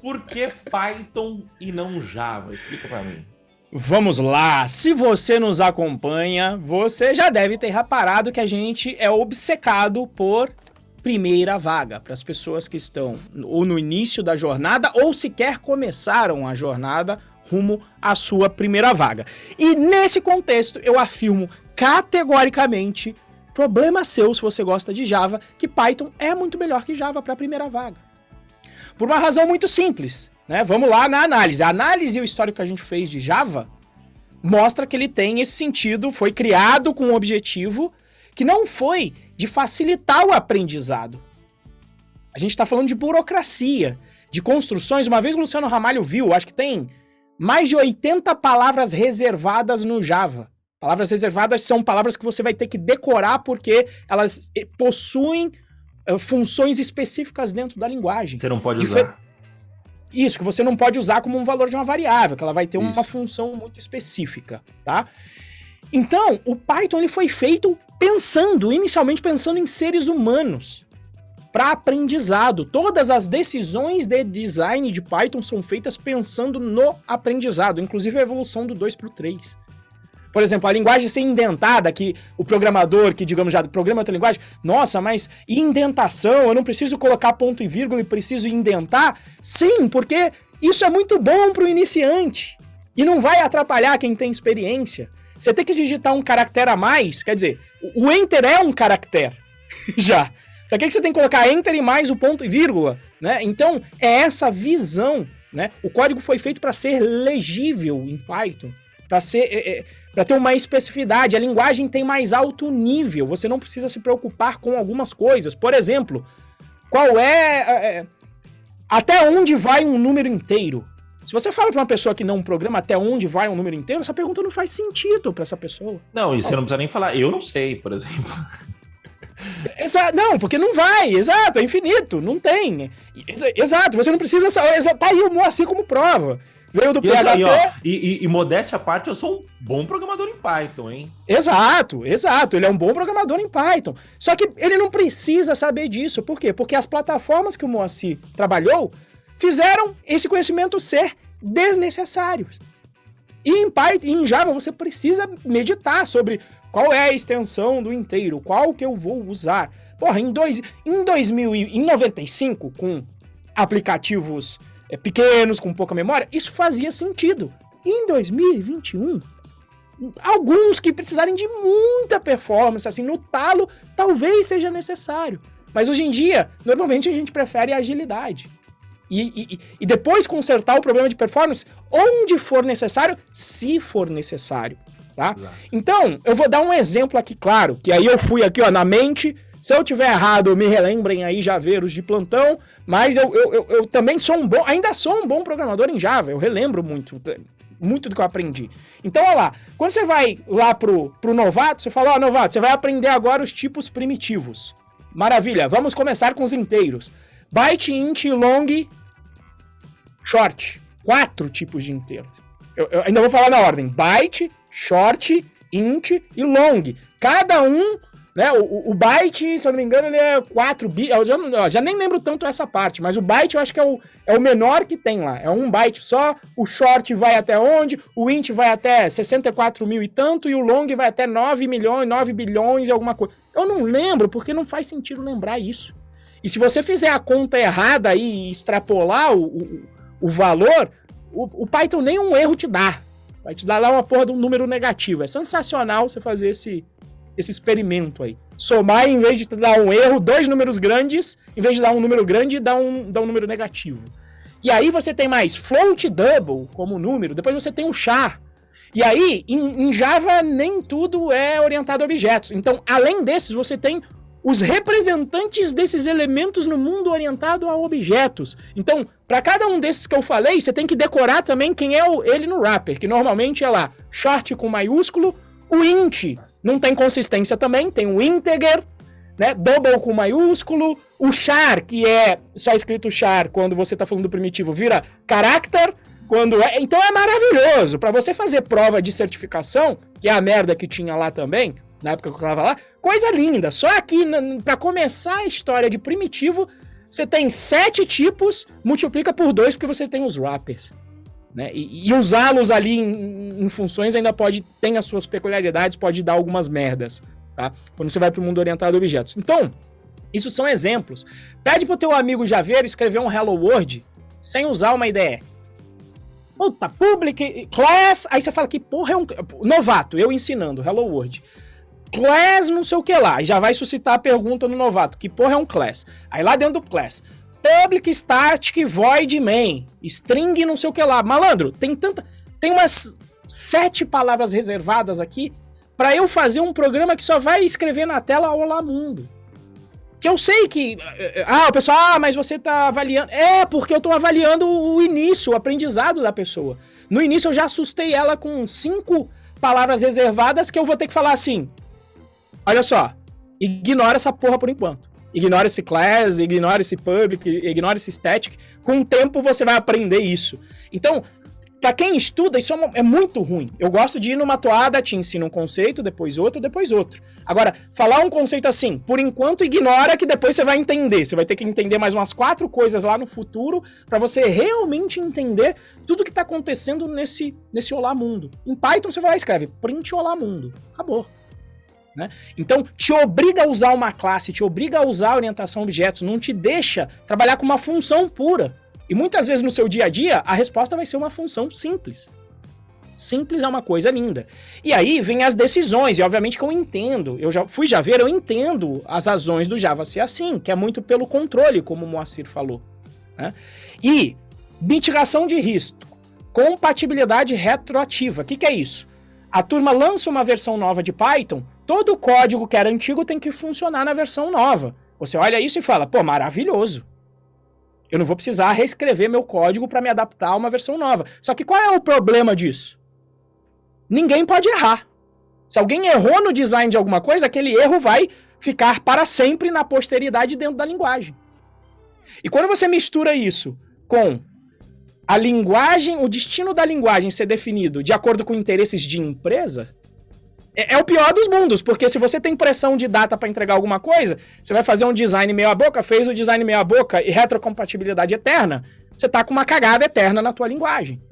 Por que Python e não Java? Explica para mim. Vamos lá! Se você nos acompanha, você já deve ter reparado que a gente é obcecado por primeira vaga para as pessoas que estão ou no início da jornada ou sequer começaram a jornada rumo à sua primeira vaga. E nesse contexto, eu afirmo categoricamente, problema seu se você gosta de Java, que Python é muito melhor que Java para a primeira vaga. Por uma razão muito simples, né? Vamos lá na análise. A análise e o histórico que a gente fez de Java mostra que ele tem esse sentido, foi criado com um objetivo que não foi de facilitar o aprendizado. A gente está falando de burocracia, de construções. Uma vez o Luciano Ramalho viu, acho que tem mais de 80 palavras reservadas no Java. Palavras reservadas são palavras que você vai ter que decorar porque elas eh, possuem uh, funções específicas dentro da linguagem. Você não pode Difer... usar. Isso, que você não pode usar como um valor de uma variável, que ela vai ter Isso. uma função muito específica, tá? Então, o Python ele foi feito pensando, inicialmente pensando em seres humanos para aprendizado. Todas as decisões de design de Python são feitas pensando no aprendizado, inclusive a evolução do 2 para o 3. Por exemplo, a linguagem ser indentada, que o programador, que digamos já programa outra linguagem, nossa, mas indentação, eu não preciso colocar ponto e vírgula e preciso indentar? Sim, porque isso é muito bom para o iniciante e não vai atrapalhar quem tem experiência. Você tem que digitar um caractere a mais, quer dizer, o enter é um caractere já. Pra que você tem que colocar enter e mais o ponto e vírgula, né? Então, é essa visão, né? O código foi feito para ser legível em Python, para ser é, é, para ter uma especificidade. A linguagem tem mais alto nível. Você não precisa se preocupar com algumas coisas. Por exemplo, qual é, é, é até onde vai um número inteiro? Se você fala para uma pessoa que não programa até onde vai um número inteiro, essa pergunta não faz sentido para essa pessoa. Não, e você não precisa nem falar. Eu não sei, por exemplo. Não, porque não vai, exato, é infinito, não tem. Exato, você não precisa. Tá aí o Moacir como prova. Veio do e PHP. Aí, ó, e, e, e, modéstia à parte, eu sou um bom programador em Python, hein? Exato, exato. Ele é um bom programador em Python. Só que ele não precisa saber disso. Por quê? Porque as plataformas que o Moacir trabalhou fizeram esse conhecimento ser desnecessário. E em Python, em Java, você precisa meditar sobre qual é a extensão do inteiro? Qual que eu vou usar? Porra, em, dois, em 2095, com aplicativos pequenos, com pouca memória, isso fazia sentido. Em 2021, alguns que precisarem de muita performance, assim, no talo, talvez seja necessário. Mas hoje em dia, normalmente a gente prefere a agilidade. E, e, e depois consertar o problema de performance onde for necessário, se for necessário tá? Então, eu vou dar um exemplo aqui, claro, que aí eu fui aqui, ó, na mente. Se eu tiver errado, me relembrem aí, javeiros de plantão. Mas eu, eu, eu, eu, também sou um bom, ainda sou um bom programador em Java. Eu relembro muito, muito do que eu aprendi. Então, olha lá. Quando você vai lá pro, pro novato, você fala, ó, oh, novato, você vai aprender agora os tipos primitivos. Maravilha, vamos começar com os inteiros. Byte, int, long, short. Quatro tipos de inteiros. Eu, eu ainda vou falar na ordem. Byte, short, int e long. Cada um, né? O, o, byte, se eu não me engano, ele é 4 bits. Eu já, eu já, nem lembro tanto essa parte, mas o byte eu acho que é o, é o menor que tem lá. É um byte só. O short vai até onde? O int vai até 64 mil e tanto, e o long vai até 9 milhões, 9 bilhões e alguma coisa. Eu não lembro, porque não faz sentido lembrar isso. E se você fizer a conta errada e extrapolar o, o, o valor, o, o Python nem um erro te dá. Vai te dar lá uma porra de um número negativo. É sensacional você fazer esse, esse experimento aí. Somar, em vez de dar um erro, dois números grandes, em vez de dar um número grande, dá um, dá um número negativo. E aí você tem mais float double como número, depois você tem o char. E aí, em, em Java, nem tudo é orientado a objetos. Então, além desses, você tem os representantes desses elementos no mundo orientado a objetos. Então, para cada um desses que eu falei, você tem que decorar também quem é o, ele no wrapper, que normalmente é lá, short com maiúsculo, o int não tem consistência também, tem o integer, né, double com maiúsculo, o char, que é só escrito char quando você está falando do primitivo, vira character, quando é, então é maravilhoso. Para você fazer prova de certificação, que é a merda que tinha lá também, na época que eu tava lá, Coisa linda. Só aqui, para começar a história de primitivo, você tem sete tipos, multiplica por dois, porque você tem os wrappers. Né? E, e usá-los ali em, em, funções ainda pode, tem as suas peculiaridades, pode dar algumas merdas, tá? Quando você vai para o mundo orientado a objetos. Então, isso são exemplos. Pede pro teu amigo Javeiro escrever um Hello World sem usar uma IDE. Puta, public, class, aí você fala que porra é um novato, eu ensinando Hello World class não sei o que lá. E já vai suscitar a pergunta no novato, que porra é um class? Aí lá dentro do class, public static void main, string não sei o que lá. Malandro, tem tanta... Tem umas sete palavras reservadas aqui para eu fazer um programa que só vai escrever na tela Olá Mundo. Que eu sei que. Ah, o pessoal, ah, mas você tá avaliando. É, porque eu tô avaliando o início, o aprendizado da pessoa. No início eu já assustei ela com cinco palavras reservadas que eu vou ter que falar assim: olha só, ignora essa porra por enquanto. Ignora esse class, ignora esse public, ignora esse static. Com o tempo você vai aprender isso. Então, Pra quem estuda, isso é, é, muito ruim. Eu gosto de ir numa toada, te ensino um conceito, depois outro, depois outro. Agora, falar um conceito assim, por enquanto ignora que depois você vai entender. Você vai ter que entender mais umas quatro coisas lá no futuro para você realmente entender tudo que tá acontecendo nesse, nesse Olá Mundo. Em Python você vai lá e escreve print Olá Mundo. Acabou. Né? Então, te obriga a usar uma classe, te obriga a usar a orientação a objetos, não te deixa trabalhar com uma função pura. E muitas vezes no seu dia a dia, a resposta vai ser uma função simples. Simples é uma coisa linda. E aí vem as decisões, e obviamente que eu entendo, eu já fui já ver, eu entendo as razões do Java ser assim, que é muito pelo controle, como o Moacir falou. Né? E mitigação de risco, compatibilidade retroativa. O que, que é isso? A turma lança uma versão nova de Python, todo o código que era antigo tem que funcionar na versão nova. Você olha isso e fala, pô, maravilhoso. Eu não vou precisar reescrever meu código para me adaptar a uma versão nova. Só que qual é o problema disso? Ninguém pode errar. Se alguém errou no design de alguma coisa, aquele erro vai ficar para sempre na posteridade dentro da linguagem. E quando você mistura isso com a linguagem, o destino da linguagem ser definido de acordo com interesses de empresa, é, é, o pior dos mundos, porque se você tem pressão de data para entregar alguma coisa, você vai fazer um design meia boca, fez o design meia boca e retrocompatibilidade eterna, você tá com uma cagada eterna na tua linguagem.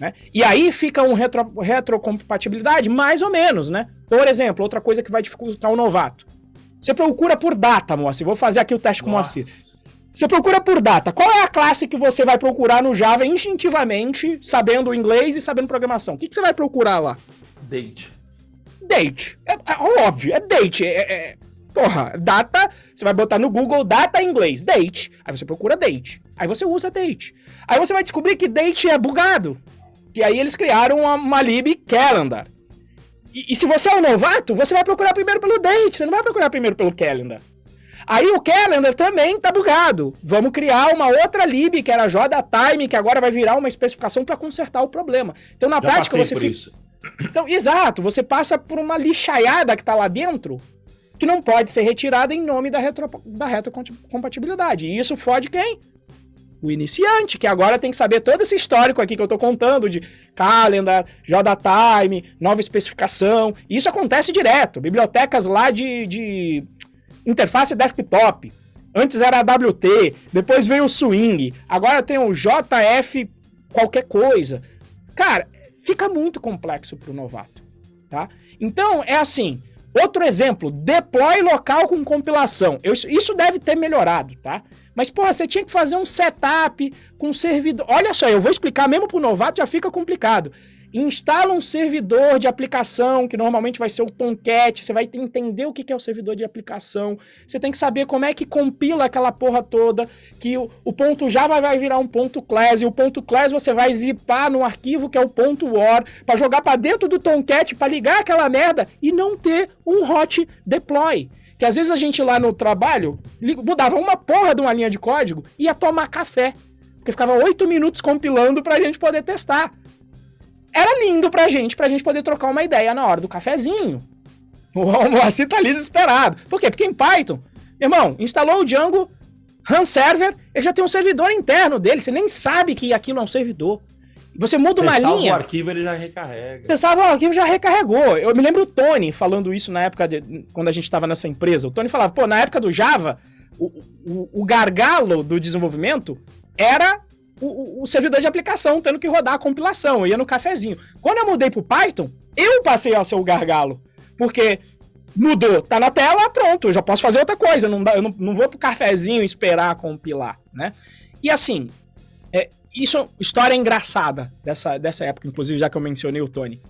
Né? E aí fica um retro, retrocompatibilidade mais ou menos, né? Por exemplo, outra coisa que vai dificultar o novato. Você procura por data, Moacir. Vou fazer aqui o teste com o Moacir. Você procura por data. Qual é a classe que você vai procurar no Java instintivamente, sabendo inglês e sabendo programação? O que, que você vai procurar lá? Date date. É, é óbvio, é date. É, é, porra, data, você vai botar no Google data em inglês, date. Aí você procura date. Aí você usa date. Aí você vai descobrir que date é bugado. Que aí eles criaram uma, uma lib calendar. E, e, se você é um novato, você vai procurar primeiro pelo date, você não vai procurar primeiro pelo calendar. Aí o calendar também tá bugado. Vamos criar uma outra lib que era JTime, que agora vai virar uma especificação para consertar o problema. Então na Já prática você por fica... isso. Então, exato, você passa por uma lixaiada que tá lá dentro que não pode ser retirada em nome da, retro, da retrocompatibilidade. E isso fode quem? O iniciante, que agora tem que saber todo esse histórico aqui que eu tô contando de calendar, JTime, nova especificação. E isso acontece direto. Bibliotecas lá de, de interface desktop. Antes era AWT, depois veio o Swing, agora tem o JF qualquer coisa. Cara, fica muito complexo para o novato, tá? Então, é assim, outro exemplo, deploy local com compilação. Eu, isso deve ter melhorado, tá? Mas, porra, você tinha que fazer um setup com servidor. Olha só, eu vou explicar mesmo para o novato, já fica complicado instala um servidor de aplicação, que normalmente vai ser o Tomcat, você vai entender o que é o servidor de aplicação, você tem que saber como é que compila aquela porra toda, que o, o ponto Java vai virar um ponto class, e o ponto class você vai zipar no arquivo que é o ponto war, para jogar para dentro do Tomcat, para ligar aquela merda e não ter um hot deploy. Que às vezes a gente lá no trabalho mudava uma porra de uma linha de código e ia tomar café. Porque ficava oito minutos compilando pra gente poder testar era lindo pra gente, pra gente poder trocar uma ideia na hora do cafezinho. O Moacir tá ali desesperado. Por quê? Porque em Python, irmão, instalou o Django RAM Server, ele já tem um servidor interno dele, você nem sabe que aquilo é um servidor. Você muda você uma salva linha. o arquivo, ele já recarrega. Você salva o arquivo, já recarregou. Eu me lembro o Tony falando isso na época de, quando a gente estava nessa empresa. O Tony falava, pô, na época do Java, o, o, o gargalo do desenvolvimento era o, o, servidor de aplicação tendo que rodar a compilação. Eu ia no cafezinho. Quando eu mudei pro Python, eu passei a ser o gargalo. Porque mudou, tá na tela, pronto, eu já posso fazer outra coisa. Não eu não, não vou pro cafezinho esperar compilar, né? E assim, é, isso história engraçada dessa, dessa época, inclusive, já que eu mencionei o Tony.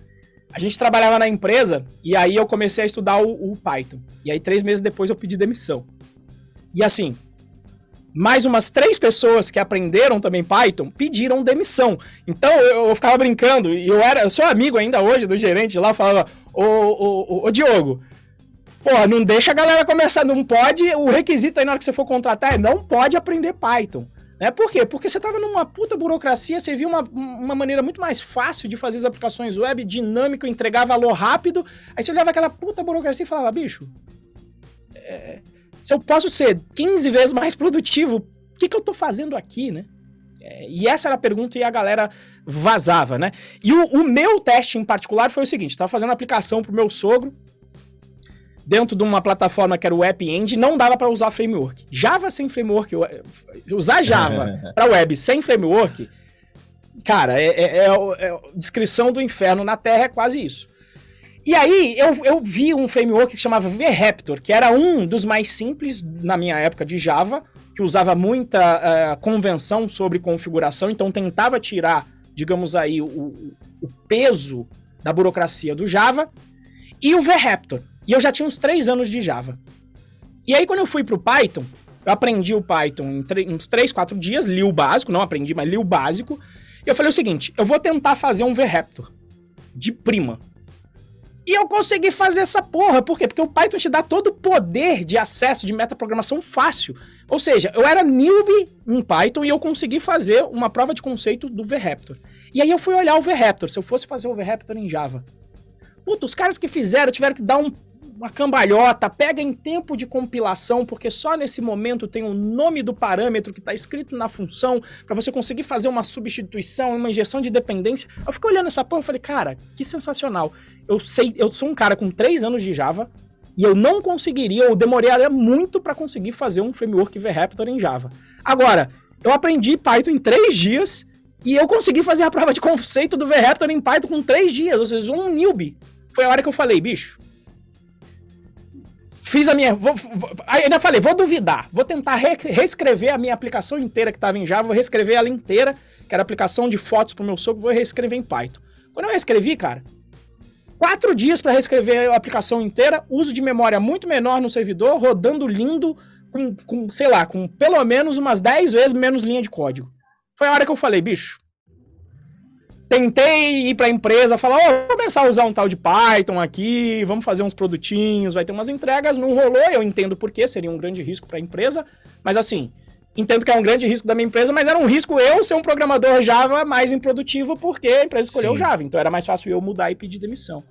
A gente trabalhava na empresa e aí eu comecei a estudar o, o Python. E aí, três meses depois, eu pedi demissão. E assim, mais umas três pessoas que aprenderam também Python pediram demissão. Então eu, eu ficava brincando, e eu era, eu sou amigo ainda hoje do gerente lá, falava, ô, ô, ô, ô Diogo, pô, não deixa a galera começar, não pode, o requisito aí na hora que você for contratar é não pode aprender Python. Né? Por quê? Porque você tava numa puta burocracia, você viu uma, uma maneira muito mais fácil de fazer as aplicações web, dinâmico, entregar valor rápido, aí você olhava aquela puta burocracia e falava, bicho, é se eu posso ser 15 vezes mais produtivo, o que, que eu tô fazendo aqui, né? É, e essa era a pergunta e a galera vazava, né? E o, o meu teste em particular foi o seguinte: estava fazendo aplicação pro meu sogro dentro de uma plataforma que era o App Engine, não dava para usar framework. Java sem framework, usar Java para web sem framework, cara, é, é, é, é, descrição do inferno na Terra é quase isso. E aí eu, eu vi um framework que chamava VRaptor, que era um dos mais simples na minha época de Java, que usava muita uh, convenção sobre configuração, então tentava tirar, digamos aí, o, o peso da burocracia do Java, e o VRaptor. E eu já tinha uns três anos de Java. E aí, quando eu fui pro Python, eu aprendi o Python em uns três, quatro dias, li o básico, não aprendi, mas li o básico. E eu falei o seguinte: eu vou tentar fazer um VRaptor de prima. E eu consegui fazer essa porra. Por quê? Porque o Python te dá todo o poder de acesso de metaprogramação fácil. Ou seja, eu era newbie em Python e eu consegui fazer uma prova de conceito do VRaptor. E aí eu fui olhar o VRaptor, se eu fosse fazer o VRaptor em Java. Puta, os caras que fizeram tiveram que dar um, uma cambalhota, pega em tempo de compilação, porque só nesse momento tem o nome do parâmetro que está escrito na função, para você conseguir fazer uma substituição, uma injeção de dependência. Eu fico olhando essa porra e falei, cara, que sensacional. Eu sei, eu sou um cara com três anos de Java, e eu não conseguiria, ou demoraria muito para conseguir fazer um framework VRaptor em Java. Agora, eu aprendi Python em três dias e eu consegui fazer a prova de conceito do VRaptor em Python com três dias, ou seja, um newbie. Foi a hora que eu falei, bicho, Fiz a minha. Vou, vou, ainda falei, vou duvidar. Vou tentar re, reescrever a minha aplicação inteira que estava em Java. Vou reescrever ela inteira, que era aplicação de fotos pro meu sogro. Vou reescrever em Python. Quando eu reescrevi, cara, quatro dias para reescrever a aplicação inteira, uso de memória muito menor no servidor, rodando lindo, com, com sei lá, com pelo menos umas 10 vezes menos linha de código. Foi a hora que eu falei, bicho, Tentei ir para a empresa, falar, ó, oh, vou começar a usar um tal de Python aqui, vamos fazer uns produtinhos, vai ter umas entregas, não rolou, eu entendo por quê, seria um grande risco para a empresa, mas assim, entendo que é um grande risco da minha empresa, mas era um risco eu ser um programador Java mais improdutivo porque a empresa escolheu o Java, então era mais fácil eu mudar e pedir demissão.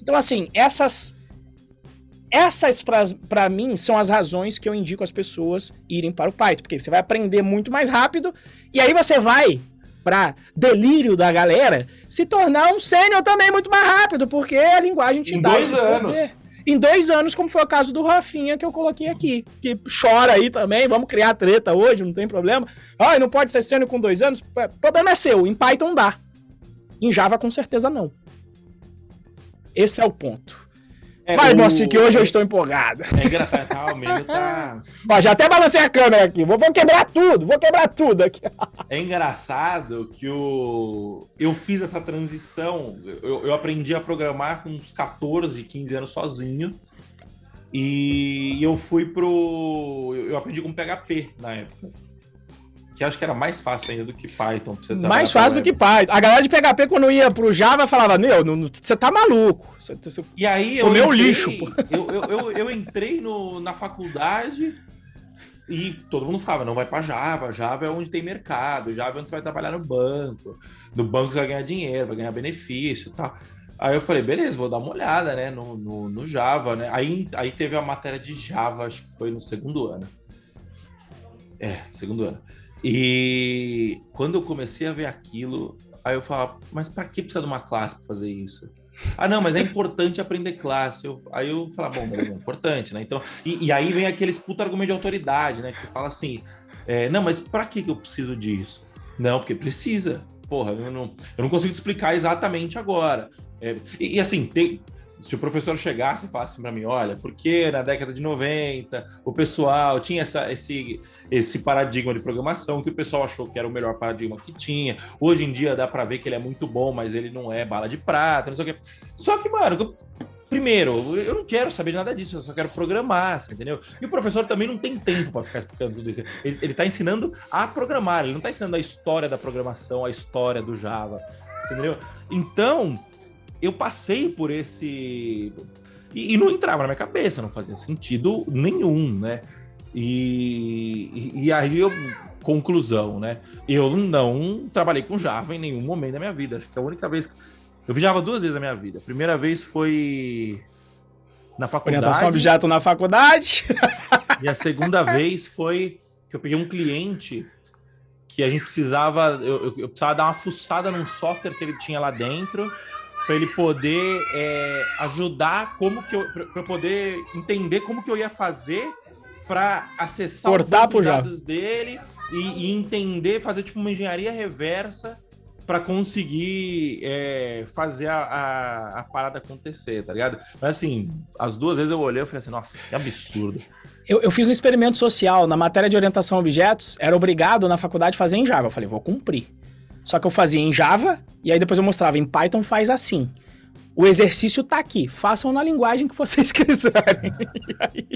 Então assim, essas essas para mim são as razões que eu indico as pessoas irem para o Python, porque você vai aprender muito mais rápido e aí você vai para delírio da galera, se tornar um sênior também muito mais rápido, porque a linguagem te em dá dois anos. Poder. Em dois anos, como foi o caso do Rafinha que eu coloquei aqui, que chora aí também, vamos criar treta hoje, não tem problema. Ai, não pode ser sênior com dois anos? O problema é seu, em Python dá. Em Java, com certeza, não. Esse é o ponto. É, Vai, o... mocinho, que hoje eu estou empolgado. É engraçado, tá, o meio tá... Ó, já até balancei a câmera aqui. Vou, vou quebrar tudo, vou quebrar tudo aqui. É engraçado que o... eu fiz essa transição. Eu, eu aprendi a programar com uns 14, 15 anos sozinho. E eu fui pro. Eu aprendi com PHP na época que acho que era mais fácil ainda do que Python. mais fácil do que Python. A galera de PHP, quando ia pro Java, falava: Meu, você tá maluco. Cê, cê, e aí eu. Comeu lixo. Eu, eu, eu, eu, entrei no, na faculdade e todo mundo falava: Não vai pra Java. Java é onde tem mercado. Java é onde você vai trabalhar no banco. No banco você vai ganhar dinheiro, vai ganhar benefício e tal. Aí eu falei, beleza, vou dar uma olhada, né, no, no, no, Java, né? Aí, aí teve a matéria de Java, acho que foi no segundo ano. É, segundo ano. E quando eu comecei a ver aquilo, aí eu falava, mas para que precisa de uma classe para fazer isso? Ah, não, mas é importante aprender classe. Eu, aí eu falava, bom, é importante, né? Então, e, e, aí vem aqueles puta argumento de autoridade, né? Que você fala assim, é, não, mas para que eu preciso disso? Não, porque precisa. Porra, eu não, eu não consigo te explicar exatamente agora. É, e, e, assim, tem, se o professor chegasse e falasse para mim, olha, porque na década de 90 o pessoal tinha essa, esse, esse paradigma de programação que o pessoal achou que era o melhor paradigma que tinha. Hoje em dia dá para ver que ele é muito bom, mas ele não é bala de prata, não sei o quê. Só que, mano, primeiro, eu não quero saber de nada disso, eu só quero programar, entendeu? E o professor também não tem tempo para ficar explicando tudo isso. Ele, ele tá ensinando a programar, ele não tá ensinando a história da programação, a história do Java, entendeu? Então, eu passei por esse. E, e, não entrava na minha cabeça, não fazia sentido nenhum, né? E, e, e, aí eu. Conclusão, né? Eu não trabalhei com Java em nenhum momento da minha vida. Acho que a única vez que. Eu vi Java duas vezes na minha vida. A primeira vez foi na faculdade. Orientação objeto na faculdade. e a segunda vez foi que eu peguei um cliente que a gente precisava, eu, eu, precisava dar uma fuçada num software que ele tinha lá dentro para ele poder é, ajudar como que eu para poder entender como que eu ia fazer para acessar Cortar os dados dele e, e, entender, fazer tipo uma engenharia reversa para conseguir é, fazer a, a, a, parada acontecer, tá ligado? Mas assim, as duas vezes eu olhei e falei assim, nossa, que absurdo. Eu, eu, fiz um experimento social na matéria de orientação a objetos, era obrigado na faculdade a fazer em Java. Eu falei, vou cumprir. Só que eu fazia em Java, e aí depois eu mostrava em Python faz assim. O exercício tá aqui. Façam na linguagem que vocês quiserem. E aí,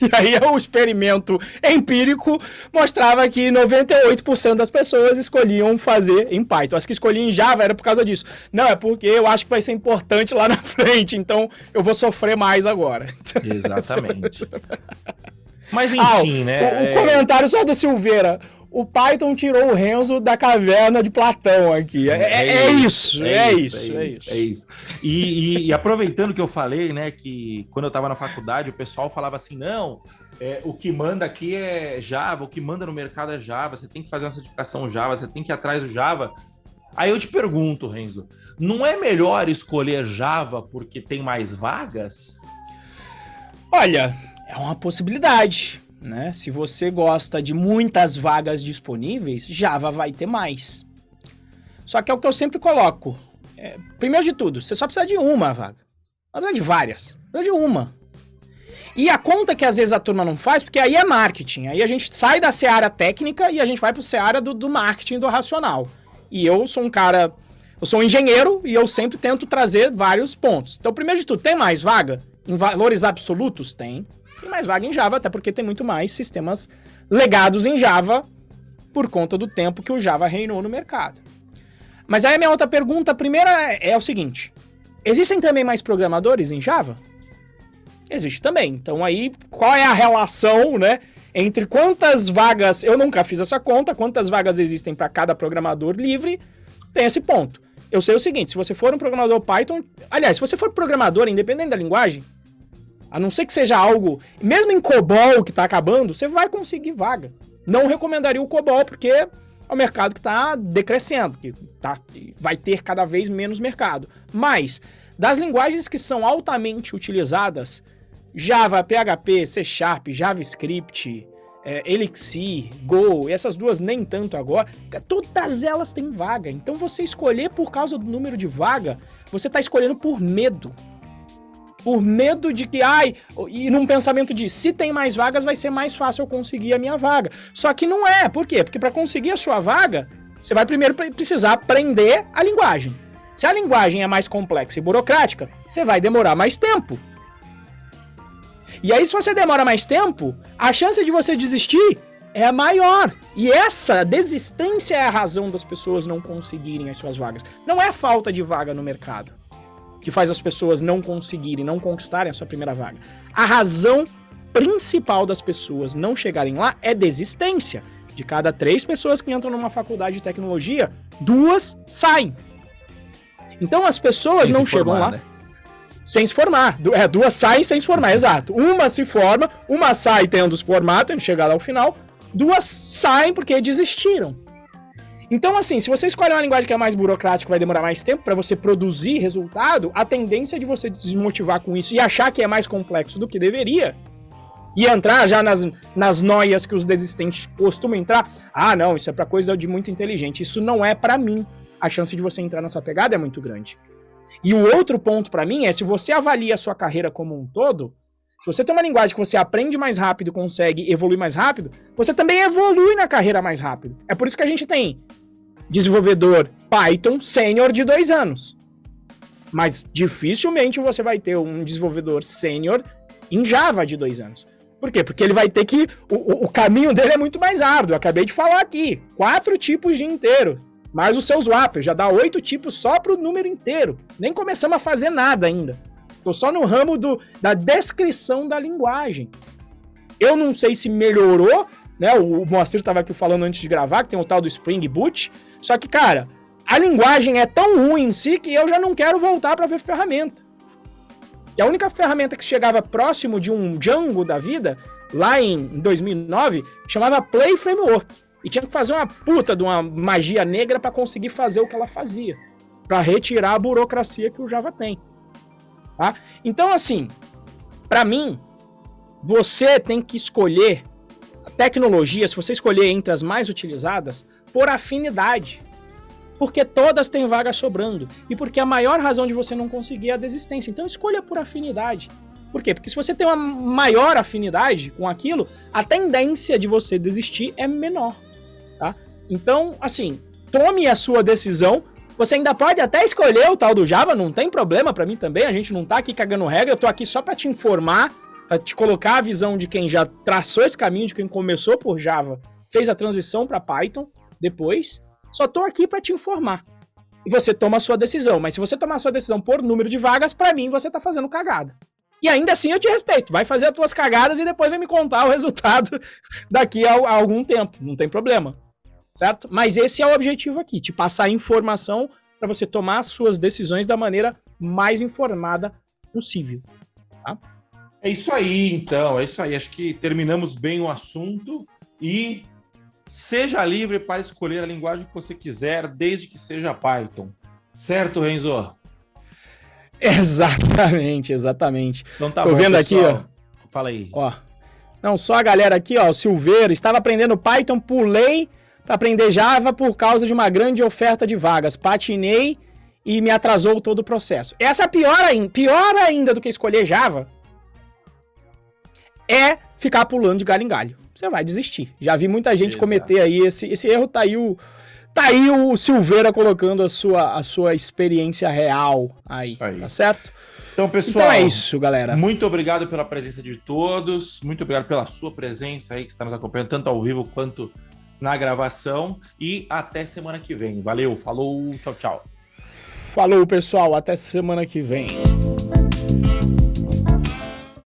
e aí o experimento empírico mostrava que 98% das pessoas escolhiam fazer em Python. As que escolhiam em Java era por causa disso. Não, é porque eu acho que vai ser importante lá na frente, então eu vou sofrer mais agora. Exatamente. Mas enfim, ah, né? O, o é... comentário só do Silveira o Python tirou o Renzo da caverna de Platão aqui. É, é, é, isso, é, isso, é, é isso, é isso. E, e, e, aproveitando que eu falei, né, que quando eu estava na faculdade, o pessoal falava assim, não, é, o que manda aqui é Java, o que manda no mercado é Java, você tem que fazer uma certificação Java, você tem que ir atrás do Java. Aí eu te pergunto, Renzo, não é melhor escolher Java porque tem mais vagas? Olha, é uma possibilidade. Né? Se você gosta de muitas vagas disponíveis, Java vai ter mais. Só que é o que eu sempre coloco. É, primeiro de tudo, você só precisa de uma vaga. Não precisa de várias. Precisa de uma. E a conta que às vezes a turma não faz, porque aí é marketing. Aí a gente sai da seara técnica e a gente vai para o seara do, do marketing do racional. E eu sou um cara. Eu sou um engenheiro e eu sempre tento trazer vários pontos. Então, primeiro de tudo, tem mais vaga? Em valores absolutos? Tem. Tem mais vaga em Java, até porque tem muito mais sistemas legados em Java por conta do tempo que o Java reinou no mercado. Mas aí a minha outra pergunta, a primeira é, é o seguinte: existem também mais programadores em Java? Existe também. Então aí, qual é a relação, né, entre quantas vagas, eu nunca fiz essa conta, quantas vagas existem para cada programador livre? Tem esse ponto. Eu sei o seguinte, se você for um programador Python, aliás, se você for programador, independente da linguagem, a não ser que seja algo. Mesmo em COBOL que tá acabando, você vai conseguir vaga. Não recomendaria o COBOL, porque é um mercado que está decrescendo, que tá, vai ter cada vez menos mercado. Mas, das linguagens que são altamente utilizadas, Java, PHP, C Sharp, JavaScript, é, Elixir, Go, essas duas nem tanto agora, todas elas têm vaga. Então você escolher por causa do número de vaga, você está escolhendo por medo por medo de que, ai, e num pensamento de se tem mais vagas, vai ser mais fácil eu conseguir a minha vaga. Só que não é. Por quê? Porque para conseguir a sua vaga, você vai primeiro precisar aprender a linguagem. Se a linguagem é mais complexa e burocrática, você vai demorar mais tempo. E aí, se você demora mais tempo, a chance de você desistir é maior. E essa desistência é a razão das pessoas não conseguirem as suas vagas. Não é falta de vaga no mercado que faz as pessoas não conseguirem, não conquistarem a sua primeira vaga. A razão principal das pessoas não chegarem lá é desistência. De cada três pessoas que entram numa faculdade de tecnologia, duas saem. Então as pessoas sem não chegam formar, lá né? sem se formar. É, duas saem sem se formar, exato. Uma se forma, uma sai tendo se formado, tendo chegado ao final, duas saem porque desistiram. Então, assim, se você escolhe uma linguagem que é mais burocrática, vai demorar mais tempo para você produzir resultado, a tendência de você desmotivar com isso e achar que é mais complexo do que deveria, e entrar já nas, nas noias que os desistentes costumam entrar. Ah, não, isso é para coisa de muito inteligente. Isso não é para mim. A chance de você entrar nessa pegada é muito grande. E o outro ponto para mim é se você avalia a sua carreira como um todo, se você tem uma linguagem que você aprende mais rápido, consegue evoluir mais rápido, você também evolui na carreira mais rápido. É por isso que a gente tem desenvolvedor Python sênior de dois anos. Mas dificilmente você vai ter um desenvolvedor sênior em Java de dois anos. Por quê? Porque ele vai ter que. O, o caminho dele é muito mais árduo. Eu acabei de falar aqui. Quatro tipos de inteiro. Mais o seu swap. Já dá oito tipos só para o número inteiro. Nem começamos a fazer nada ainda. Estou só no ramo do, da descrição da linguagem. Eu não sei se melhorou, né? O Moacir estava aqui falando antes de gravar que tem o tal do Spring Boot. Só que, cara, a linguagem é tão ruim em si que eu já não quero voltar para ver ferramenta. E a única ferramenta que chegava próximo de um Django da vida, lá em 2009, chamava Play Framework. E tinha que fazer uma puta de uma magia negra para conseguir fazer o que ela fazia. para retirar a burocracia que o Java tem. Tá? Então, assim, para mim, você tem que escolher a tecnologia, se você escolher entre as mais utilizadas, por afinidade. Porque todas têm vaga sobrando. E porque a maior razão de você não conseguir é a desistência. Então escolha por afinidade. Por quê? Porque se você tem uma maior afinidade com aquilo, a tendência de você desistir é menor. Tá? Então, assim, tome a sua decisão. Você ainda pode até escolher o tal do Java, não tem problema para mim também. A gente não tá aqui cagando regra, eu tô aqui só para te informar, para te colocar a visão de quem já traçou esse caminho, de quem começou por Java, fez a transição para Python depois. Só tô aqui para te informar. E você toma a sua decisão, mas se você tomar a sua decisão por número de vagas, para mim você tá fazendo cagada. E ainda assim eu te respeito. Vai fazer as tuas cagadas e depois vem me contar o resultado daqui a, a algum tempo. Não tem problema. Certo? Mas esse é o objetivo aqui: te passar informação para você tomar as suas decisões da maneira mais informada possível. Tá? É isso aí, então. É isso aí. Acho que terminamos bem o assunto e seja livre para escolher a linguagem que você quiser, desde que seja Python. Certo, Renzo? Exatamente, exatamente. Então tá Tô bom, vendo aqui, pessoal. ó. Fala aí. Ó. Não, só a galera aqui, ó, o Silveiro, estava aprendendo Python, pulei para aprender Java por causa de uma grande oferta de vagas. Patinei e me atrasou todo o processo. Essa é pior ainda, pior ainda do que escolher Java é ficar pulando de galho em galho. Você vai desistir. Já vi muita gente Exato. cometer aí esse, esse erro, tá aí o tá aí o Silveira colocando a sua, a sua experiência real aí, aí. tá certo? Então, pessoal. Então é isso, galera. Muito obrigado pela presença de todos. Muito obrigado pela sua presença aí, que está nos acompanhando, tanto ao vivo quanto na gravação. E até semana que vem. Valeu, falou, tchau, tchau. Falou, pessoal, até semana que vem.